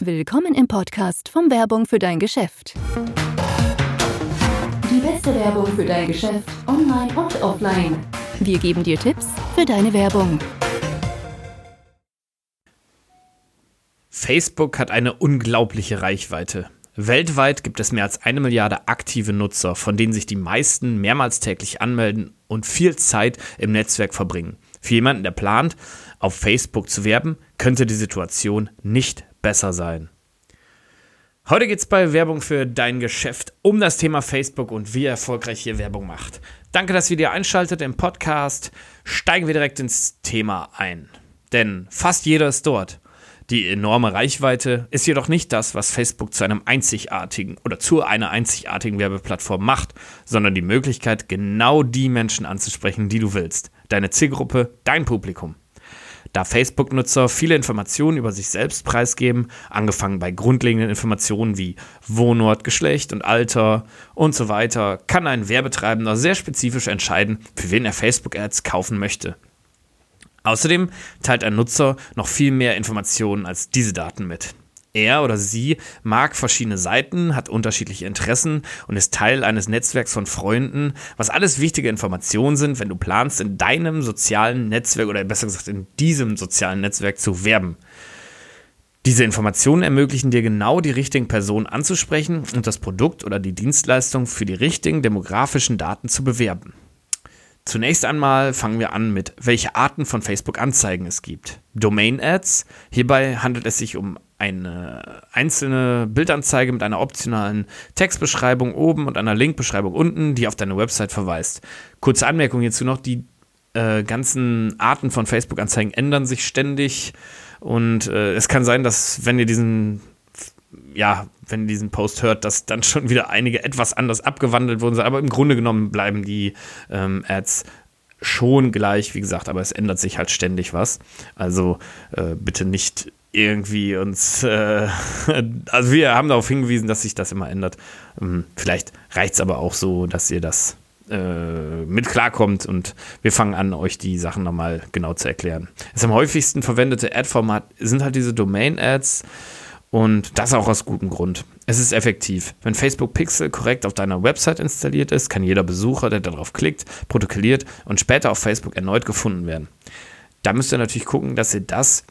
Willkommen im Podcast von Werbung für dein Geschäft. Die beste Werbung für dein Geschäft, online und offline. Wir geben dir Tipps für deine Werbung. Facebook hat eine unglaubliche Reichweite. Weltweit gibt es mehr als eine Milliarde aktive Nutzer, von denen sich die meisten mehrmals täglich anmelden und viel Zeit im Netzwerk verbringen. Für jemanden, der plant, auf Facebook zu werben, könnte die Situation nicht besser sein. Heute geht es bei Werbung für dein Geschäft um das Thema Facebook und wie erfolgreich hier Werbung macht. Danke, dass ihr dir einschaltet im Podcast. Steigen wir direkt ins Thema ein. Denn fast jeder ist dort. Die enorme Reichweite ist jedoch nicht das, was Facebook zu einem einzigartigen oder zu einer einzigartigen Werbeplattform macht, sondern die Möglichkeit, genau die Menschen anzusprechen, die du willst. Deine Zielgruppe, dein Publikum. Da Facebook-Nutzer viele Informationen über sich selbst preisgeben, angefangen bei grundlegenden Informationen wie Wohnort, Geschlecht und Alter und so weiter, kann ein Werbetreibender sehr spezifisch entscheiden, für wen er Facebook-Ads kaufen möchte. Außerdem teilt ein Nutzer noch viel mehr Informationen als diese Daten mit. Er oder sie mag verschiedene Seiten, hat unterschiedliche Interessen und ist Teil eines Netzwerks von Freunden, was alles wichtige Informationen sind, wenn du planst, in deinem sozialen Netzwerk oder besser gesagt in diesem sozialen Netzwerk zu werben. Diese Informationen ermöglichen dir genau die richtigen Personen anzusprechen und das Produkt oder die Dienstleistung für die richtigen demografischen Daten zu bewerben. Zunächst einmal fangen wir an mit, welche Arten von Facebook-Anzeigen es gibt. Domain-Ads. Hierbei handelt es sich um eine einzelne Bildanzeige mit einer optionalen Textbeschreibung oben und einer Linkbeschreibung unten, die auf deine Website verweist. Kurze Anmerkung hierzu noch, die äh, ganzen Arten von Facebook-Anzeigen ändern sich ständig und äh, es kann sein, dass wenn ihr diesen ja, wenn ihr diesen Post hört, dass dann schon wieder einige etwas anders abgewandelt wurden. Aber im Grunde genommen bleiben die ähm, Ads schon gleich, wie gesagt, aber es ändert sich halt ständig was. Also äh, bitte nicht irgendwie uns, äh, also wir haben darauf hingewiesen, dass sich das immer ändert. Ähm, vielleicht reicht es aber auch so, dass ihr das äh, mit klarkommt und wir fangen an, euch die Sachen nochmal genau zu erklären. Das am häufigsten verwendete Ad-Format sind halt diese Domain-Ads. Und das auch aus gutem Grund. Es ist effektiv. Wenn Facebook Pixel korrekt auf deiner Website installiert ist, kann jeder Besucher, der darauf klickt, protokolliert und später auf Facebook erneut gefunden werden. Da müsst ihr natürlich gucken, dass ihr das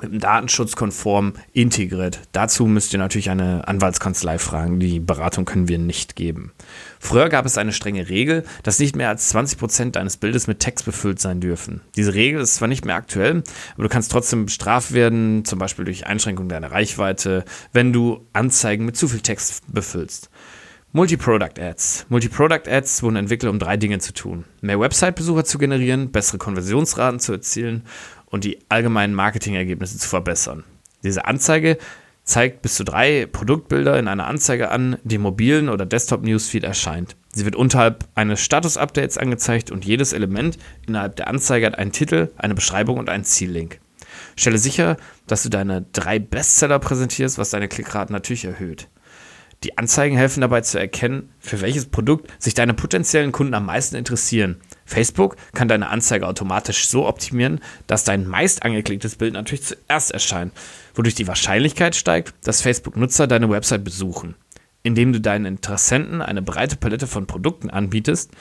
mit dem Datenschutz konform integriert. Dazu müsst ihr natürlich eine Anwaltskanzlei fragen. Die Beratung können wir nicht geben. Früher gab es eine strenge Regel, dass nicht mehr als 20% deines Bildes mit Text befüllt sein dürfen. Diese Regel ist zwar nicht mehr aktuell, aber du kannst trotzdem bestraft werden, zum Beispiel durch Einschränkung deiner Reichweite, wenn du Anzeigen mit zu viel Text befüllst. Multi-Product Ads. Multi-Product Ads wurden entwickelt, um drei Dinge zu tun. Mehr Website-Besucher zu generieren, bessere Konversionsraten zu erzielen und die allgemeinen Marketingergebnisse zu verbessern. Diese Anzeige zeigt bis zu drei Produktbilder in einer Anzeige an, die im mobilen oder Desktop-Newsfeed erscheint. Sie wird unterhalb eines Status-Updates angezeigt und jedes Element innerhalb der Anzeige hat einen Titel, eine Beschreibung und einen Ziellink. Stelle sicher, dass du deine drei Bestseller präsentierst, was deine Klickraten natürlich erhöht. Die Anzeigen helfen dabei zu erkennen, für welches Produkt sich deine potenziellen Kunden am meisten interessieren. Facebook kann deine Anzeige automatisch so optimieren, dass dein meist angeklicktes Bild natürlich zuerst erscheint, wodurch die Wahrscheinlichkeit steigt, dass Facebook-Nutzer deine Website besuchen. Indem du deinen Interessenten eine breite Palette von Produkten anbietest,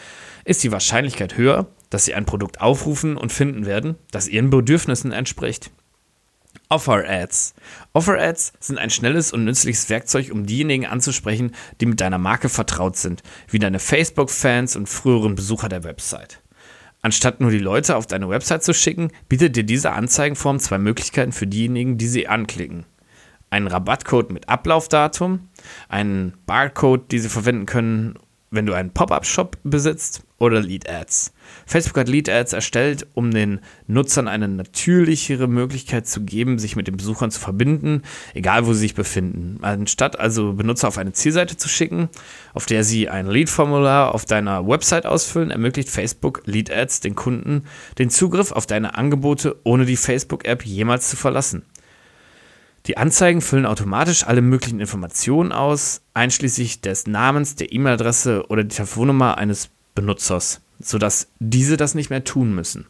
ist die Wahrscheinlichkeit höher, dass sie ein Produkt aufrufen und finden werden, das ihren Bedürfnissen entspricht. Offer Ads. Offer Ads sind ein schnelles und nützliches Werkzeug, um diejenigen anzusprechen, die mit deiner Marke vertraut sind, wie deine Facebook-Fans und früheren Besucher der Website. Anstatt nur die Leute auf deine Website zu schicken, bietet dir diese Anzeigenform zwei Möglichkeiten für diejenigen, die sie anklicken. Einen Rabattcode mit Ablaufdatum, einen Barcode, die sie verwenden können, wenn du einen Pop-up-Shop besitzt oder Lead-Ads. Facebook hat Lead-Ads erstellt, um den Nutzern eine natürlichere Möglichkeit zu geben, sich mit den Besuchern zu verbinden, egal wo sie sich befinden. Anstatt also Benutzer auf eine Zielseite zu schicken, auf der sie ein Lead-Formular auf deiner Website ausfüllen, ermöglicht Facebook Lead-Ads den Kunden den Zugriff auf deine Angebote, ohne die Facebook-App jemals zu verlassen. Die Anzeigen füllen automatisch alle möglichen Informationen aus, einschließlich des Namens, der E-Mail-Adresse oder der Telefonnummer eines Benutzers, sodass diese das nicht mehr tun müssen.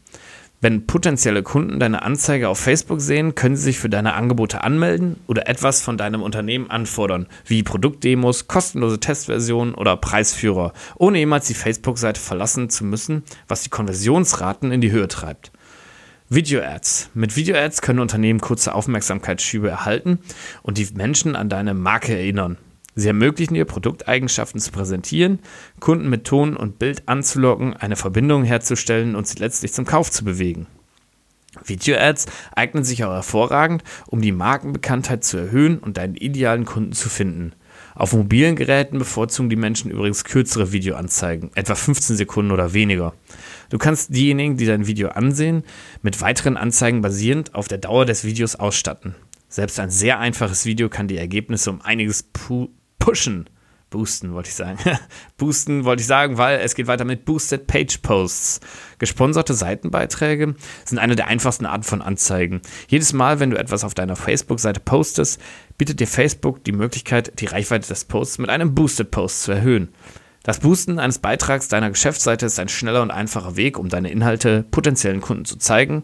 Wenn potenzielle Kunden deine Anzeige auf Facebook sehen, können sie sich für deine Angebote anmelden oder etwas von deinem Unternehmen anfordern, wie Produktdemos, kostenlose Testversionen oder Preisführer, ohne jemals die Facebook-Seite verlassen zu müssen, was die Konversionsraten in die Höhe treibt. Video-Ads. Mit Video-Ads können Unternehmen kurze Aufmerksamkeitsschübe erhalten und die Menschen an deine Marke erinnern. Sie ermöglichen dir, Produkteigenschaften zu präsentieren, Kunden mit Ton und Bild anzulocken, eine Verbindung herzustellen und sie letztlich zum Kauf zu bewegen. Video-Ads eignen sich auch hervorragend, um die Markenbekanntheit zu erhöhen und deinen idealen Kunden zu finden. Auf mobilen Geräten bevorzugen die Menschen übrigens kürzere Videoanzeigen, etwa 15 Sekunden oder weniger. Du kannst diejenigen, die dein Video ansehen, mit weiteren Anzeigen basierend auf der Dauer des Videos ausstatten. Selbst ein sehr einfaches Video kann die Ergebnisse um einiges pushen. Boosten wollte ich sagen. Boosten wollte ich sagen, weil es geht weiter mit Boosted Page Posts. Gesponserte Seitenbeiträge sind eine der einfachsten Arten von Anzeigen. Jedes Mal, wenn du etwas auf deiner Facebook-Seite postest, bietet dir Facebook die Möglichkeit, die Reichweite des Posts mit einem Boosted Post zu erhöhen. Das Boosten eines Beitrags deiner Geschäftsseite ist ein schneller und einfacher Weg, um deine Inhalte potenziellen Kunden zu zeigen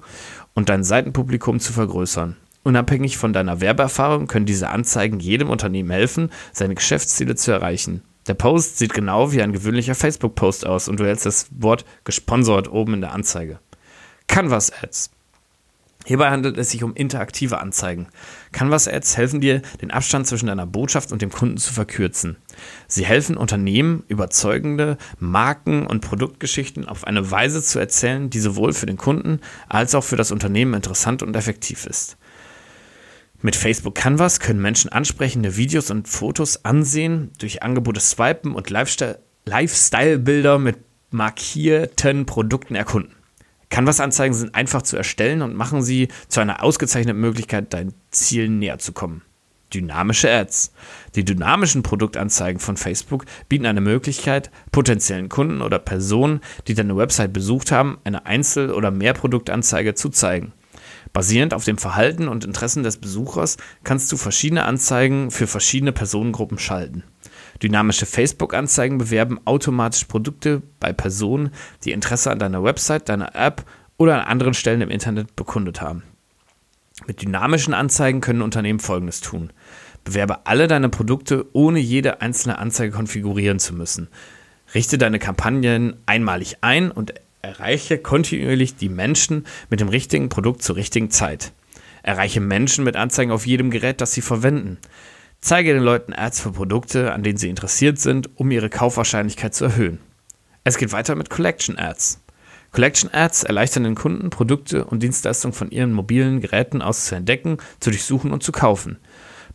und dein Seitenpublikum zu vergrößern. Unabhängig von deiner Werbeerfahrung können diese Anzeigen jedem Unternehmen helfen, seine Geschäftsziele zu erreichen. Der Post sieht genau wie ein gewöhnlicher Facebook-Post aus und du hältst das Wort gesponsert oben in der Anzeige. Canvas Ads. Hierbei handelt es sich um interaktive Anzeigen. Canvas Ads helfen dir, den Abstand zwischen deiner Botschaft und dem Kunden zu verkürzen. Sie helfen Unternehmen, überzeugende Marken- und Produktgeschichten auf eine Weise zu erzählen, die sowohl für den Kunden als auch für das Unternehmen interessant und effektiv ist. Mit Facebook Canvas können Menschen ansprechende Videos und Fotos ansehen, durch Angebote swipen und Lifestyle-Bilder mit markierten Produkten erkunden. Canvas-Anzeigen sind einfach zu erstellen und machen sie zu einer ausgezeichneten Möglichkeit, deinen Zielen näher zu kommen. Dynamische Ads. Die dynamischen Produktanzeigen von Facebook bieten eine Möglichkeit, potenziellen Kunden oder Personen, die deine Website besucht haben, eine Einzel- oder Mehrproduktanzeige zu zeigen. Basierend auf dem Verhalten und Interessen des Besuchers kannst du verschiedene Anzeigen für verschiedene Personengruppen schalten. Dynamische Facebook-Anzeigen bewerben automatisch Produkte bei Personen, die Interesse an deiner Website, deiner App oder an anderen Stellen im Internet bekundet haben. Mit dynamischen Anzeigen können Unternehmen Folgendes tun. Bewerbe alle deine Produkte, ohne jede einzelne Anzeige konfigurieren zu müssen. Richte deine Kampagnen einmalig ein und Erreiche kontinuierlich die Menschen mit dem richtigen Produkt zur richtigen Zeit. Erreiche Menschen mit Anzeigen auf jedem Gerät, das sie verwenden. Zeige den Leuten Ads für Produkte, an denen sie interessiert sind, um ihre Kaufwahrscheinlichkeit zu erhöhen. Es geht weiter mit Collection Ads. Collection Ads erleichtern den Kunden, Produkte und Dienstleistungen von ihren mobilen Geräten aus zu entdecken, zu durchsuchen und zu kaufen.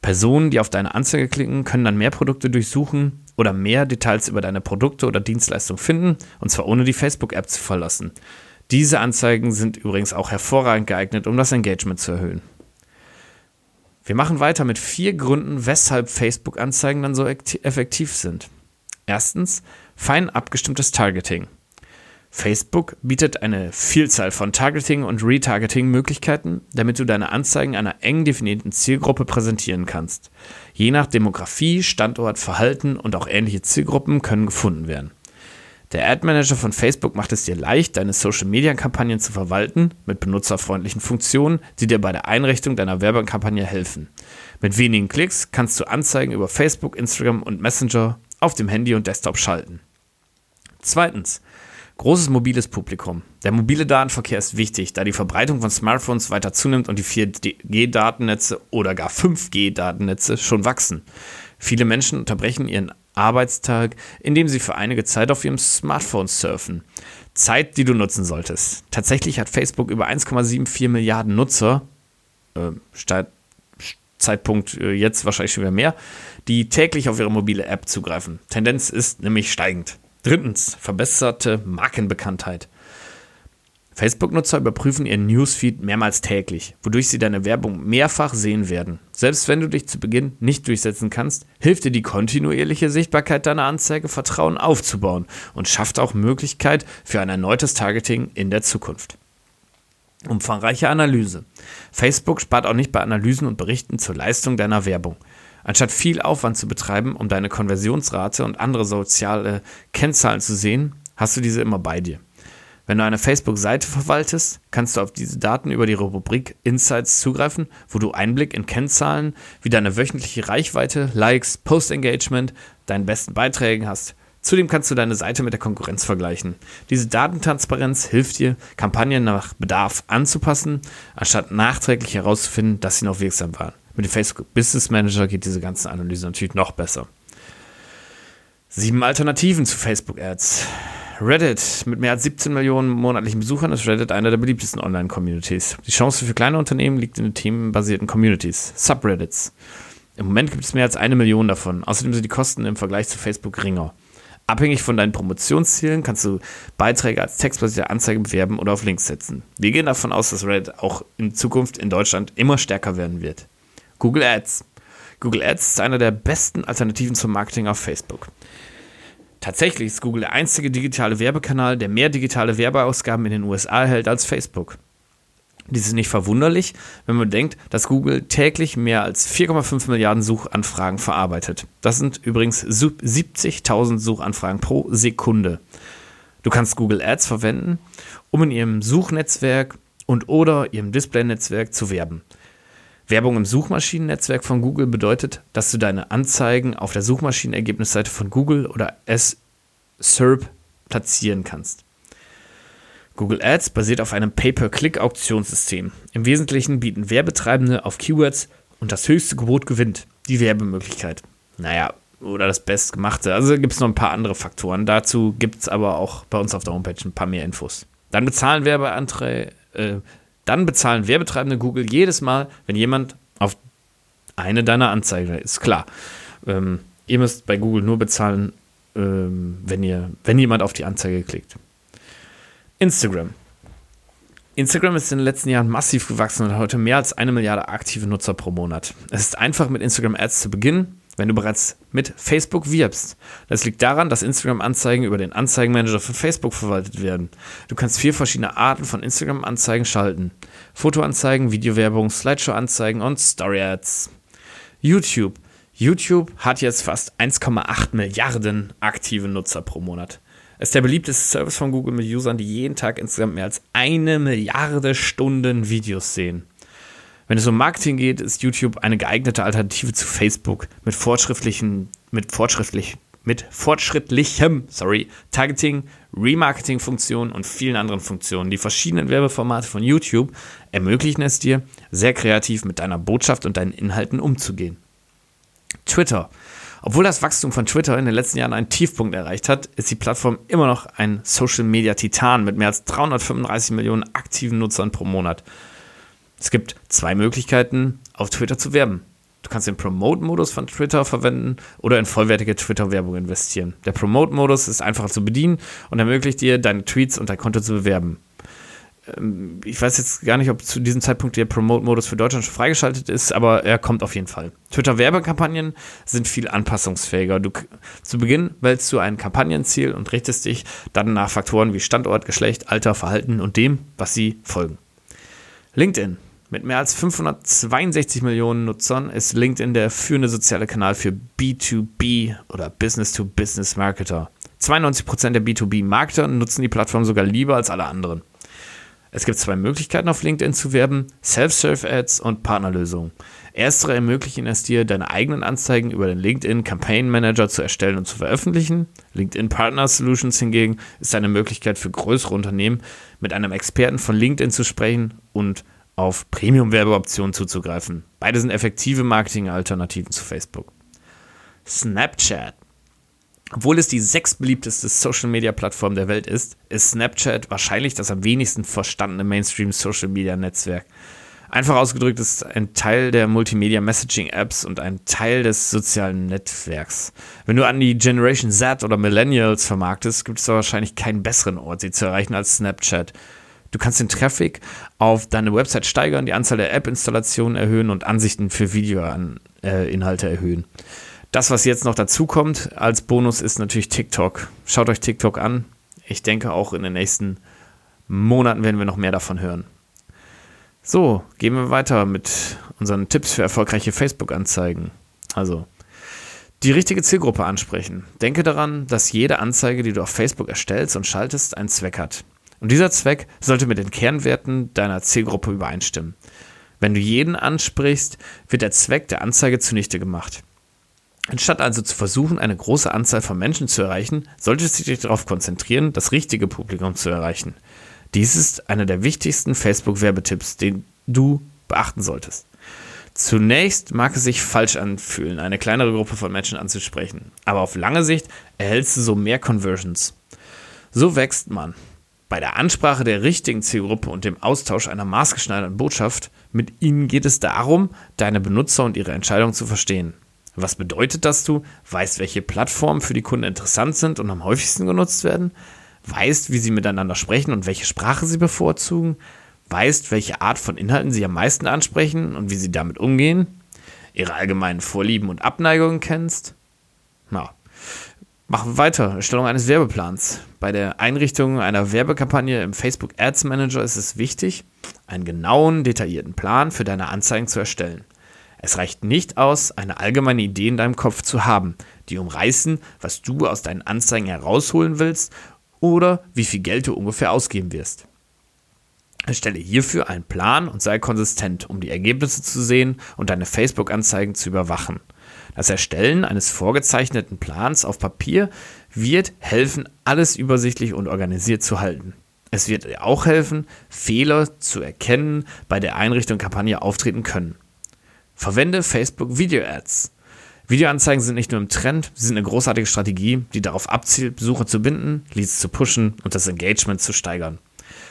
Personen, die auf deine Anzeige klicken, können dann mehr Produkte durchsuchen oder mehr Details über deine Produkte oder Dienstleistung finden, und zwar ohne die Facebook-App zu verlassen. Diese Anzeigen sind übrigens auch hervorragend geeignet, um das Engagement zu erhöhen. Wir machen weiter mit vier Gründen, weshalb Facebook-Anzeigen dann so effektiv sind. Erstens, fein abgestimmtes Targeting. Facebook bietet eine Vielzahl von Targeting- und Retargeting-Möglichkeiten, damit du deine Anzeigen einer eng definierten Zielgruppe präsentieren kannst. Je nach Demografie, Standort, Verhalten und auch ähnliche Zielgruppen können gefunden werden. Der Ad Manager von Facebook macht es dir leicht, deine Social-Media-Kampagnen zu verwalten mit benutzerfreundlichen Funktionen, die dir bei der Einrichtung deiner Werbekampagne helfen. Mit wenigen Klicks kannst du Anzeigen über Facebook, Instagram und Messenger auf dem Handy und Desktop schalten. Zweitens, Großes mobiles Publikum. Der mobile Datenverkehr ist wichtig, da die Verbreitung von Smartphones weiter zunimmt und die 4G-Datennetze oder gar 5G-Datennetze schon wachsen. Viele Menschen unterbrechen ihren Arbeitstag, indem sie für einige Zeit auf ihrem Smartphone surfen. Zeit, die du nutzen solltest. Tatsächlich hat Facebook über 1,74 Milliarden Nutzer, äh, Start, Zeitpunkt äh, jetzt wahrscheinlich schon wieder mehr, die täglich auf ihre mobile App zugreifen. Tendenz ist nämlich steigend. Drittens, verbesserte Markenbekanntheit. Facebook-Nutzer überprüfen ihren Newsfeed mehrmals täglich, wodurch sie deine Werbung mehrfach sehen werden. Selbst wenn du dich zu Beginn nicht durchsetzen kannst, hilft dir die kontinuierliche Sichtbarkeit deiner Anzeige Vertrauen aufzubauen und schafft auch Möglichkeit für ein erneutes Targeting in der Zukunft. Umfangreiche Analyse. Facebook spart auch nicht bei Analysen und Berichten zur Leistung deiner Werbung. Anstatt viel Aufwand zu betreiben, um deine Konversionsrate und andere soziale Kennzahlen zu sehen, hast du diese immer bei dir. Wenn du eine Facebook-Seite verwaltest, kannst du auf diese Daten über die Rubrik Insights zugreifen, wo du Einblick in Kennzahlen wie deine wöchentliche Reichweite, Likes, Post-Engagement, deinen besten Beiträgen hast. Zudem kannst du deine Seite mit der Konkurrenz vergleichen. Diese Datentransparenz hilft dir, Kampagnen nach Bedarf anzupassen, anstatt nachträglich herauszufinden, dass sie noch wirksam waren. Mit dem Facebook Business Manager geht diese ganze Analyse natürlich noch besser. Sieben Alternativen zu Facebook Ads. Reddit. Mit mehr als 17 Millionen monatlichen Besuchern ist Reddit einer der beliebtesten Online-Communities. Die Chance für kleine Unternehmen liegt in den themenbasierten Communities, Subreddits. Im Moment gibt es mehr als eine Million davon. Außerdem sind die Kosten im Vergleich zu Facebook geringer. Abhängig von deinen Promotionszielen kannst du Beiträge als textbasierte Anzeige bewerben oder auf Links setzen. Wir gehen davon aus, dass Reddit auch in Zukunft in Deutschland immer stärker werden wird. Google Ads. Google Ads ist einer der besten Alternativen zum Marketing auf Facebook. Tatsächlich ist Google der einzige digitale Werbekanal, der mehr digitale Werbeausgaben in den USA erhält als Facebook. Dies ist nicht verwunderlich, wenn man denkt, dass Google täglich mehr als 4,5 Milliarden Suchanfragen verarbeitet. Das sind übrigens 70.000 Suchanfragen pro Sekunde. Du kannst Google Ads verwenden, um in ihrem Suchnetzwerk und oder ihrem Display-Netzwerk zu werben. Werbung im Suchmaschinennetzwerk von Google bedeutet, dass du deine Anzeigen auf der Suchmaschinenergebnisseite von Google oder SERP platzieren kannst. Google Ads basiert auf einem Pay-per-Click-Auktionssystem. Im Wesentlichen bieten Werbetreibende auf Keywords und das höchste Gebot gewinnt, die Werbemöglichkeit. Naja, oder das Bestgemachte. Also gibt es noch ein paar andere Faktoren. Dazu gibt es aber auch bei uns auf der Homepage ein paar mehr Infos. Dann bezahlen Werbeanträge, äh, dann bezahlen Werbetreibende Google jedes Mal, wenn jemand auf eine deiner Anzeigen ist. Klar. Ähm, ihr müsst bei Google nur bezahlen, ähm, wenn, ihr, wenn jemand auf die Anzeige klickt. Instagram. Instagram ist in den letzten Jahren massiv gewachsen und hat heute mehr als eine Milliarde aktive Nutzer pro Monat. Es ist einfach mit Instagram Ads zu beginnen wenn du bereits mit Facebook wirbst. Das liegt daran, dass Instagram-Anzeigen über den Anzeigenmanager von Facebook verwaltet werden. Du kannst vier verschiedene Arten von Instagram-Anzeigen schalten. Fotoanzeigen, Videowerbung, Slideshow-Anzeigen und Story-Ads. YouTube. YouTube hat jetzt fast 1,8 Milliarden aktive Nutzer pro Monat. Es ist der beliebteste Service von Google mit Usern, die jeden Tag insgesamt mehr als eine Milliarde Stunden Videos sehen. Wenn es um Marketing geht, ist YouTube eine geeignete Alternative zu Facebook mit fortschrittlichen, mit fortschrittlich, mit fortschrittlichem, sorry, Targeting, Remarketing-Funktionen und vielen anderen Funktionen. Die verschiedenen Werbeformate von YouTube ermöglichen es dir, sehr kreativ mit deiner Botschaft und deinen Inhalten umzugehen. Twitter. Obwohl das Wachstum von Twitter in den letzten Jahren einen Tiefpunkt erreicht hat, ist die Plattform immer noch ein Social Media Titan mit mehr als 335 Millionen aktiven Nutzern pro Monat. Es gibt zwei Möglichkeiten, auf Twitter zu werben. Du kannst den Promote-Modus von Twitter verwenden oder in vollwertige Twitter-Werbung investieren. Der Promote-Modus ist einfacher zu bedienen und ermöglicht dir, deine Tweets und dein Konto zu bewerben. Ähm, ich weiß jetzt gar nicht, ob zu diesem Zeitpunkt der Promote-Modus für Deutschland schon freigeschaltet ist, aber er kommt auf jeden Fall. Twitter-Werbekampagnen sind viel anpassungsfähiger. Du, zu Beginn wählst du ein Kampagnenziel und richtest dich dann nach Faktoren wie Standort, Geschlecht, Alter, Verhalten und dem, was sie folgen. LinkedIn. Mit mehr als 562 Millionen Nutzern ist LinkedIn der führende soziale Kanal für B2B oder Business-to-Business-Marketer. 92% der B2B-Marketer nutzen die Plattform sogar lieber als alle anderen. Es gibt zwei Möglichkeiten auf LinkedIn zu werben: Self-Serve-Ads und Partnerlösungen. Erstere ermöglichen es dir, deine eigenen Anzeigen über den LinkedIn Campaign Manager zu erstellen und zu veröffentlichen. LinkedIn Partner Solutions hingegen ist eine Möglichkeit für größere Unternehmen, mit einem Experten von LinkedIn zu sprechen und auf Premium-Werbeoptionen zuzugreifen. Beide sind effektive Marketing-Alternativen zu Facebook. Snapchat. Obwohl es die sechstbeliebteste Social-Media-Plattform der Welt ist, ist Snapchat wahrscheinlich das am wenigsten verstandene Mainstream-Social-Media-Netzwerk. Einfach ausgedrückt ist ein Teil der Multimedia-Messaging-Apps und ein Teil des sozialen Netzwerks. Wenn du an die Generation Z oder Millennials vermarktest, gibt es wahrscheinlich keinen besseren Ort, sie zu erreichen als Snapchat. Du kannst den Traffic auf deine Website steigern, die Anzahl der App-Installationen erhöhen und Ansichten für Video-Inhalte erhöhen. Das, was jetzt noch dazu kommt als Bonus, ist natürlich TikTok. Schaut euch TikTok an. Ich denke, auch in den nächsten Monaten werden wir noch mehr davon hören. So, gehen wir weiter mit unseren Tipps für erfolgreiche Facebook-Anzeigen. Also, die richtige Zielgruppe ansprechen. Denke daran, dass jede Anzeige, die du auf Facebook erstellst und schaltest, einen Zweck hat. Und dieser Zweck sollte mit den Kernwerten deiner Zielgruppe übereinstimmen. Wenn du jeden ansprichst, wird der Zweck der Anzeige zunichte gemacht. Anstatt also zu versuchen, eine große Anzahl von Menschen zu erreichen, solltest du dich darauf konzentrieren, das richtige Publikum zu erreichen. Dies ist einer der wichtigsten Facebook-Werbetipps, den du beachten solltest. Zunächst mag es sich falsch anfühlen, eine kleinere Gruppe von Menschen anzusprechen, aber auf lange Sicht erhältst du so mehr Conversions. So wächst man. Bei der Ansprache der richtigen Zielgruppe und dem Austausch einer maßgeschneiderten Botschaft mit ihnen geht es darum, deine Benutzer und ihre Entscheidung zu verstehen. Was bedeutet das du weißt, welche Plattformen für die Kunden interessant sind und am häufigsten genutzt werden? Weißt, wie sie miteinander sprechen und welche Sprache sie bevorzugen? Weißt, welche Art von Inhalten sie am meisten ansprechen und wie sie damit umgehen? Ihre allgemeinen Vorlieben und Abneigungen kennst? Na, Machen wir weiter. Erstellung eines Werbeplans. Bei der Einrichtung einer Werbekampagne im Facebook Ads Manager ist es wichtig, einen genauen, detaillierten Plan für deine Anzeigen zu erstellen. Es reicht nicht aus, eine allgemeine Idee in deinem Kopf zu haben, die umreißen, was du aus deinen Anzeigen herausholen willst oder wie viel Geld du ungefähr ausgeben wirst. Erstelle hierfür einen Plan und sei konsistent, um die Ergebnisse zu sehen und deine Facebook-Anzeigen zu überwachen. Das Erstellen eines vorgezeichneten Plans auf Papier wird helfen, alles übersichtlich und organisiert zu halten. Es wird dir auch helfen, Fehler zu erkennen, bei der Einrichtung Kampagne auftreten können. Verwende Facebook Video Ads. Videoanzeigen sind nicht nur im Trend, sie sind eine großartige Strategie, die darauf abzielt, Besucher zu binden, Leads zu pushen und das Engagement zu steigern.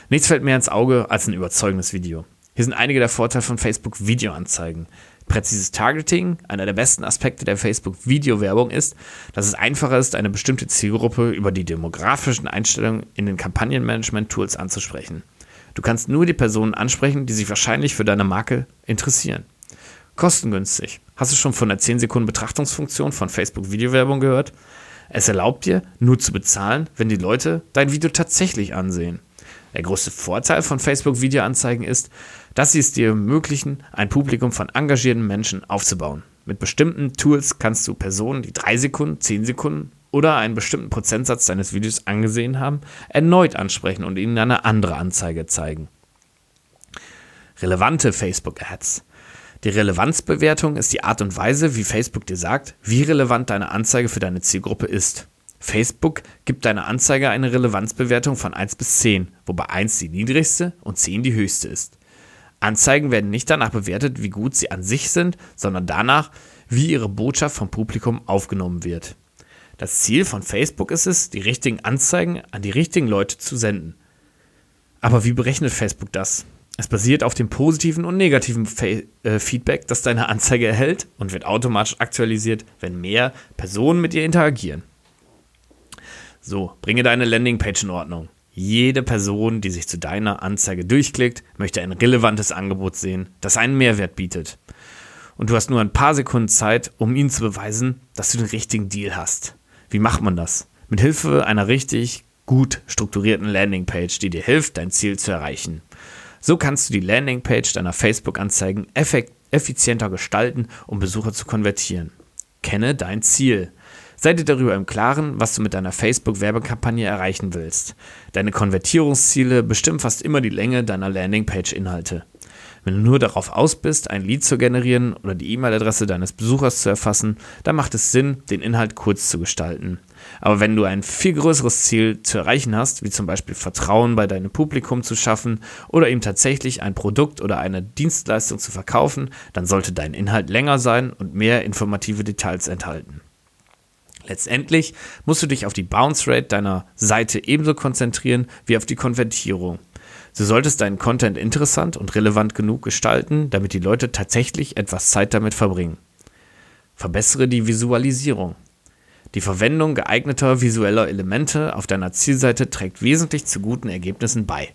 Nichts fällt mehr ins Auge als ein überzeugendes Video. Hier sind einige der Vorteile von Facebook Videoanzeigen. Präzises Targeting, einer der besten Aspekte der Facebook-Video-Werbung ist, dass es einfacher ist, eine bestimmte Zielgruppe über die demografischen Einstellungen in den Kampagnenmanagement-Tools anzusprechen. Du kannst nur die Personen ansprechen, die sich wahrscheinlich für deine Marke interessieren. Kostengünstig. Hast du schon von der 10 Sekunden Betrachtungsfunktion von Facebook Videowerbung gehört? Es erlaubt dir, nur zu bezahlen, wenn die Leute dein Video tatsächlich ansehen. Der größte Vorteil von Facebook Videoanzeigen ist, dass sie es dir ermöglichen, ein Publikum von engagierten Menschen aufzubauen. Mit bestimmten Tools kannst du Personen, die 3 Sekunden, 10 Sekunden oder einen bestimmten Prozentsatz deines Videos angesehen haben, erneut ansprechen und ihnen eine andere Anzeige zeigen. Relevante Facebook Ads. Die Relevanzbewertung ist die Art und Weise, wie Facebook dir sagt, wie relevant deine Anzeige für deine Zielgruppe ist. Facebook gibt deiner Anzeige eine Relevanzbewertung von 1 bis 10, wobei 1 die niedrigste und 10 die höchste ist. Anzeigen werden nicht danach bewertet, wie gut sie an sich sind, sondern danach, wie ihre Botschaft vom Publikum aufgenommen wird. Das Ziel von Facebook ist es, die richtigen Anzeigen an die richtigen Leute zu senden. Aber wie berechnet Facebook das? Es basiert auf dem positiven und negativen Fe äh, Feedback, das deine Anzeige erhält und wird automatisch aktualisiert, wenn mehr Personen mit ihr interagieren. So, bringe deine Landingpage in Ordnung. Jede Person, die sich zu deiner Anzeige durchklickt, möchte ein relevantes Angebot sehen, das einen Mehrwert bietet. Und du hast nur ein paar Sekunden Zeit, um ihnen zu beweisen, dass du den richtigen Deal hast. Wie macht man das? Mit Hilfe einer richtig gut strukturierten Landingpage, die dir hilft, dein Ziel zu erreichen. So kannst du die Landingpage deiner Facebook-Anzeigen effizienter gestalten, um Besucher zu konvertieren. Kenne dein Ziel. Sei dir darüber im Klaren, was du mit deiner Facebook-Werbekampagne erreichen willst. Deine Konvertierungsziele bestimmen fast immer die Länge deiner Landingpage-Inhalte. Wenn du nur darauf aus bist, ein Lead zu generieren oder die E-Mail-Adresse deines Besuchers zu erfassen, dann macht es Sinn, den Inhalt kurz zu gestalten. Aber wenn du ein viel größeres Ziel zu erreichen hast, wie zum Beispiel Vertrauen bei deinem Publikum zu schaffen oder ihm tatsächlich ein Produkt oder eine Dienstleistung zu verkaufen, dann sollte dein Inhalt länger sein und mehr informative Details enthalten. Letztendlich musst du dich auf die Bounce Rate deiner Seite ebenso konzentrieren wie auf die Konvertierung. Du solltest deinen Content interessant und relevant genug gestalten, damit die Leute tatsächlich etwas Zeit damit verbringen. Verbessere die Visualisierung. Die Verwendung geeigneter visueller Elemente auf deiner Zielseite trägt wesentlich zu guten Ergebnissen bei.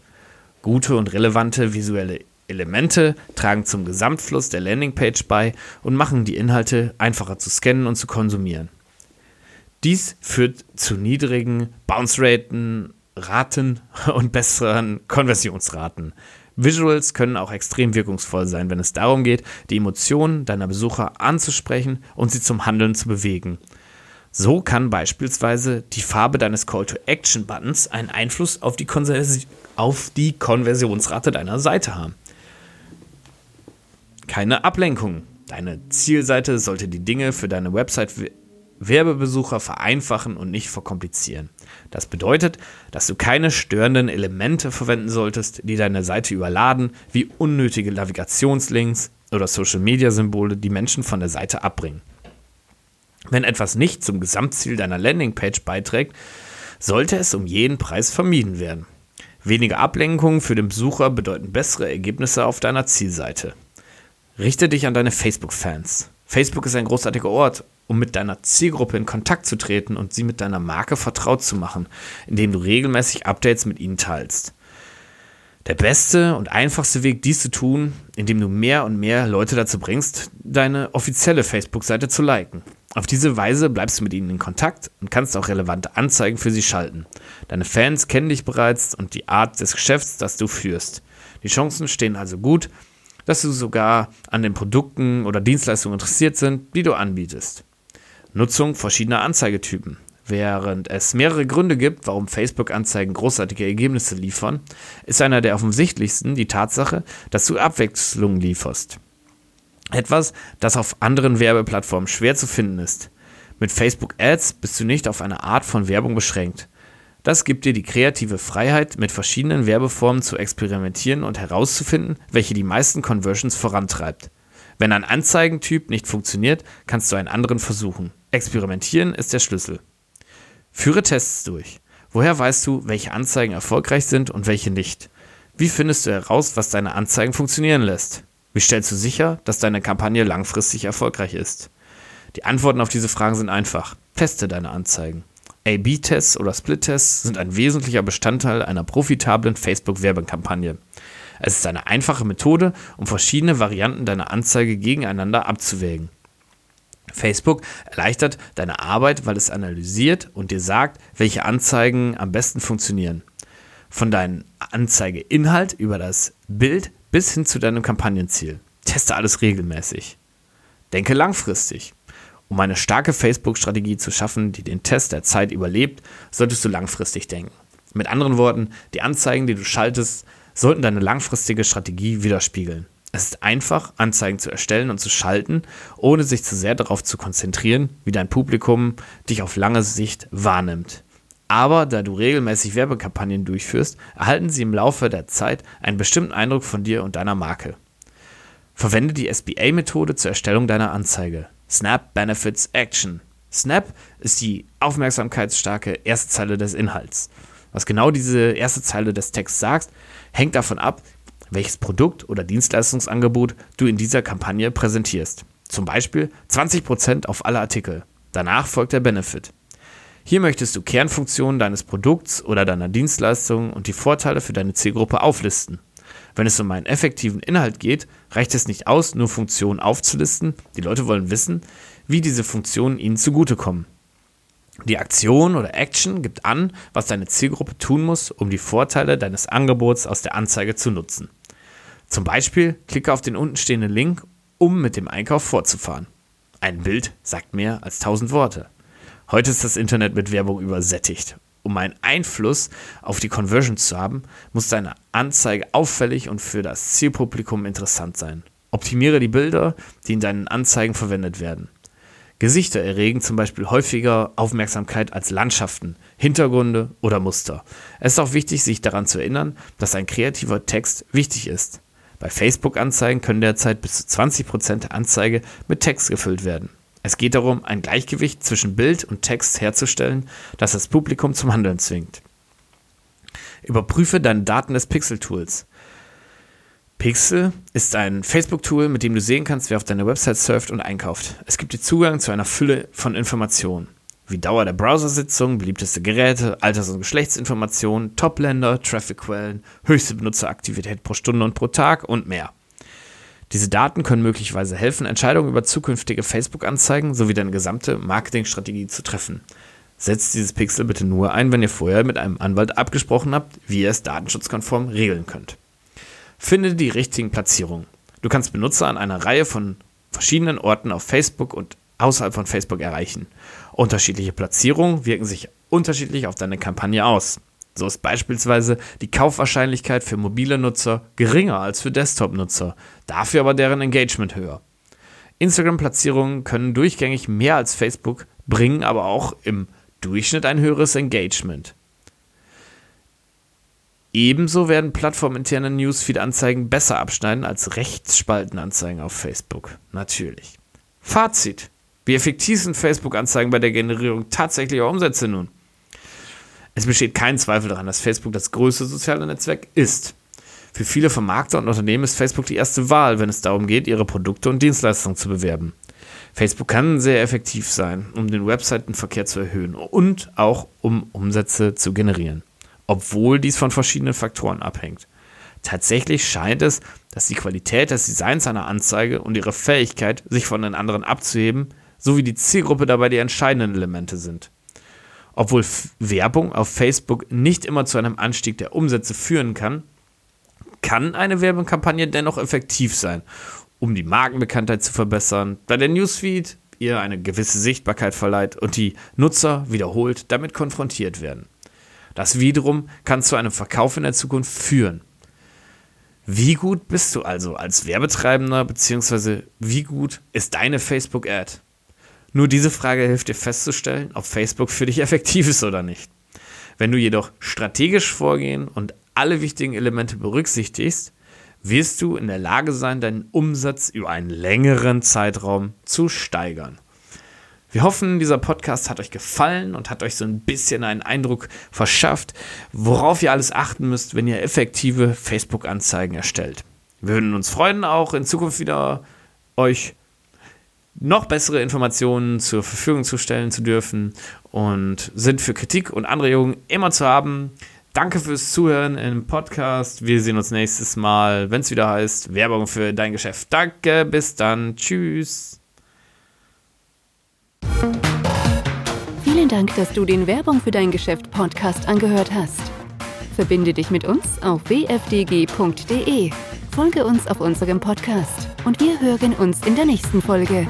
Gute und relevante visuelle Elemente tragen zum Gesamtfluss der Landingpage bei und machen die Inhalte einfacher zu scannen und zu konsumieren. Dies führt zu niedrigen Bounce-Raten, Raten und besseren Konversionsraten. Visuals können auch extrem wirkungsvoll sein, wenn es darum geht, die Emotionen deiner Besucher anzusprechen und sie zum Handeln zu bewegen. So kann beispielsweise die Farbe deines Call-to-Action-Buttons einen Einfluss auf die, auf die Konversionsrate deiner Seite haben. Keine Ablenkung. Deine Zielseite sollte die Dinge für deine Website Werbebesucher vereinfachen und nicht verkomplizieren. Das bedeutet, dass du keine störenden Elemente verwenden solltest, die deine Seite überladen, wie unnötige Navigationslinks oder Social-Media-Symbole, die Menschen von der Seite abbringen. Wenn etwas nicht zum Gesamtziel deiner Landingpage beiträgt, sollte es um jeden Preis vermieden werden. Weniger Ablenkungen für den Besucher bedeuten bessere Ergebnisse auf deiner Zielseite. Richte dich an deine Facebook-Fans. Facebook ist ein großartiger Ort, um mit deiner Zielgruppe in Kontakt zu treten und sie mit deiner Marke vertraut zu machen, indem du regelmäßig Updates mit ihnen teilst. Der beste und einfachste Weg, dies zu tun, indem du mehr und mehr Leute dazu bringst, deine offizielle Facebook-Seite zu liken. Auf diese Weise bleibst du mit ihnen in Kontakt und kannst auch relevante Anzeigen für sie schalten. Deine Fans kennen dich bereits und die Art des Geschäfts, das du führst. Die Chancen stehen also gut, dass du sogar an den Produkten oder Dienstleistungen interessiert sind, die du anbietest. Nutzung verschiedener Anzeigetypen. Während es mehrere Gründe gibt, warum Facebook-Anzeigen großartige Ergebnisse liefern, ist einer der offensichtlichsten die Tatsache, dass du Abwechslung lieferst. Etwas, das auf anderen Werbeplattformen schwer zu finden ist. Mit Facebook Ads bist du nicht auf eine Art von Werbung beschränkt. Das gibt dir die kreative Freiheit, mit verschiedenen Werbeformen zu experimentieren und herauszufinden, welche die meisten Conversions vorantreibt. Wenn ein Anzeigentyp nicht funktioniert, kannst du einen anderen versuchen. Experimentieren ist der Schlüssel. Führe Tests durch. Woher weißt du, welche Anzeigen erfolgreich sind und welche nicht? Wie findest du heraus, was deine Anzeigen funktionieren lässt? Wie stellst du sicher, dass deine Kampagne langfristig erfolgreich ist? Die Antworten auf diese Fragen sind einfach. Teste deine Anzeigen. A-B-Tests oder Split-Tests sind ein wesentlicher Bestandteil einer profitablen Facebook-Werbekampagne. Es ist eine einfache Methode, um verschiedene Varianten deiner Anzeige gegeneinander abzuwägen. Facebook erleichtert deine Arbeit, weil es analysiert und dir sagt, welche Anzeigen am besten funktionieren. Von deinem Anzeigeinhalt über das Bild bis hin zu deinem Kampagnenziel. Teste alles regelmäßig. Denke langfristig. Um eine starke Facebook-Strategie zu schaffen, die den Test der Zeit überlebt, solltest du langfristig denken. Mit anderen Worten, die Anzeigen, die du schaltest, sollten deine langfristige Strategie widerspiegeln. Es ist einfach, Anzeigen zu erstellen und zu schalten, ohne sich zu sehr darauf zu konzentrieren, wie dein Publikum dich auf lange Sicht wahrnimmt. Aber da du regelmäßig Werbekampagnen durchführst, erhalten sie im Laufe der Zeit einen bestimmten Eindruck von dir und deiner Marke. Verwende die SBA-Methode zur Erstellung deiner Anzeige. Snap Benefits Action. Snap ist die aufmerksamkeitsstarke erste Zeile des Inhalts. Was genau diese erste Zeile des Texts sagt, hängt davon ab, welches Produkt oder Dienstleistungsangebot du in dieser Kampagne präsentierst. Zum Beispiel 20% auf alle Artikel. Danach folgt der Benefit. Hier möchtest du Kernfunktionen deines Produkts oder deiner Dienstleistung und die Vorteile für deine Zielgruppe auflisten. Wenn es um einen effektiven Inhalt geht, reicht es nicht aus, nur Funktionen aufzulisten. Die Leute wollen wissen, wie diese Funktionen ihnen zugutekommen. Die Aktion oder Action gibt an, was deine Zielgruppe tun muss, um die Vorteile deines Angebots aus der Anzeige zu nutzen. Zum Beispiel klicke auf den untenstehenden Link, um mit dem Einkauf fortzufahren. Ein Bild sagt mehr als tausend Worte. Heute ist das Internet mit Werbung übersättigt um einen Einfluss auf die Conversion zu haben, muss deine Anzeige auffällig und für das Zielpublikum interessant sein. Optimiere die Bilder, die in deinen Anzeigen verwendet werden. Gesichter erregen zum Beispiel häufiger Aufmerksamkeit als Landschaften, Hintergründe oder Muster. Es ist auch wichtig, sich daran zu erinnern, dass ein kreativer Text wichtig ist. Bei Facebook-Anzeigen können derzeit bis zu 20% der Anzeige mit Text gefüllt werden. Es geht darum, ein Gleichgewicht zwischen Bild und Text herzustellen, das das Publikum zum Handeln zwingt. Überprüfe deine Daten des Pixel-Tools. Pixel ist ein Facebook-Tool, mit dem du sehen kannst, wer auf deiner Website surft und einkauft. Es gibt dir Zugang zu einer Fülle von Informationen, wie Dauer der Browsersitzung, beliebteste Geräte, Alters- und Geschlechtsinformationen, Top-Länder, Traffic-Quellen, höchste Benutzeraktivität pro Stunde und pro Tag und mehr. Diese Daten können möglicherweise helfen, Entscheidungen über zukünftige Facebook-Anzeigen sowie deine gesamte Marketingstrategie zu treffen. Setzt dieses Pixel bitte nur ein, wenn ihr vorher mit einem Anwalt abgesprochen habt, wie ihr es datenschutzkonform regeln könnt. Finde die richtigen Platzierungen. Du kannst Benutzer an einer Reihe von verschiedenen Orten auf Facebook und außerhalb von Facebook erreichen. Unterschiedliche Platzierungen wirken sich unterschiedlich auf deine Kampagne aus. So ist beispielsweise die Kaufwahrscheinlichkeit für mobile Nutzer geringer als für Desktop-Nutzer, dafür aber deren Engagement höher. Instagram-Platzierungen können durchgängig mehr als Facebook, bringen aber auch im Durchschnitt ein höheres Engagement. Ebenso werden plattforminterne Newsfeed-Anzeigen besser abschneiden als Rechtsspaltenanzeigen auf Facebook. Natürlich. Fazit. Wie effektiv sind Facebook-Anzeigen bei der Generierung tatsächlicher Umsätze nun? Es besteht kein Zweifel daran, dass Facebook das größte soziale Netzwerk ist. Für viele Vermarkter und Unternehmen ist Facebook die erste Wahl, wenn es darum geht, ihre Produkte und Dienstleistungen zu bewerben. Facebook kann sehr effektiv sein, um den Webseitenverkehr zu erhöhen und auch um Umsätze zu generieren, obwohl dies von verschiedenen Faktoren abhängt. Tatsächlich scheint es, dass die Qualität des Designs einer Anzeige und ihre Fähigkeit, sich von den anderen abzuheben, sowie die Zielgruppe dabei die entscheidenden Elemente sind. Obwohl Werbung auf Facebook nicht immer zu einem Anstieg der Umsätze führen kann, kann eine Werbekampagne dennoch effektiv sein, um die Markenbekanntheit zu verbessern, da der Newsfeed ihr eine gewisse Sichtbarkeit verleiht und die Nutzer wiederholt damit konfrontiert werden. Das wiederum kann zu einem Verkauf in der Zukunft führen. Wie gut bist du also als Werbetreibender, beziehungsweise wie gut ist deine Facebook-Ad? Nur diese Frage hilft dir festzustellen, ob Facebook für dich effektiv ist oder nicht. Wenn du jedoch strategisch vorgehen und alle wichtigen Elemente berücksichtigst, wirst du in der Lage sein, deinen Umsatz über einen längeren Zeitraum zu steigern. Wir hoffen, dieser Podcast hat euch gefallen und hat euch so ein bisschen einen Eindruck verschafft, worauf ihr alles achten müsst, wenn ihr effektive Facebook-Anzeigen erstellt. Wir würden uns freuen, auch in Zukunft wieder euch noch bessere Informationen zur Verfügung zu stellen zu dürfen und sind für Kritik und Anregungen immer zu haben. Danke fürs Zuhören im Podcast. Wir sehen uns nächstes Mal, wenn es wieder heißt Werbung für dein Geschäft. Danke, bis dann. Tschüss. Vielen Dank, dass du den Werbung für dein Geschäft Podcast angehört hast. Verbinde dich mit uns auf wfdg.de. Folge uns auf unserem Podcast und wir hören uns in der nächsten Folge.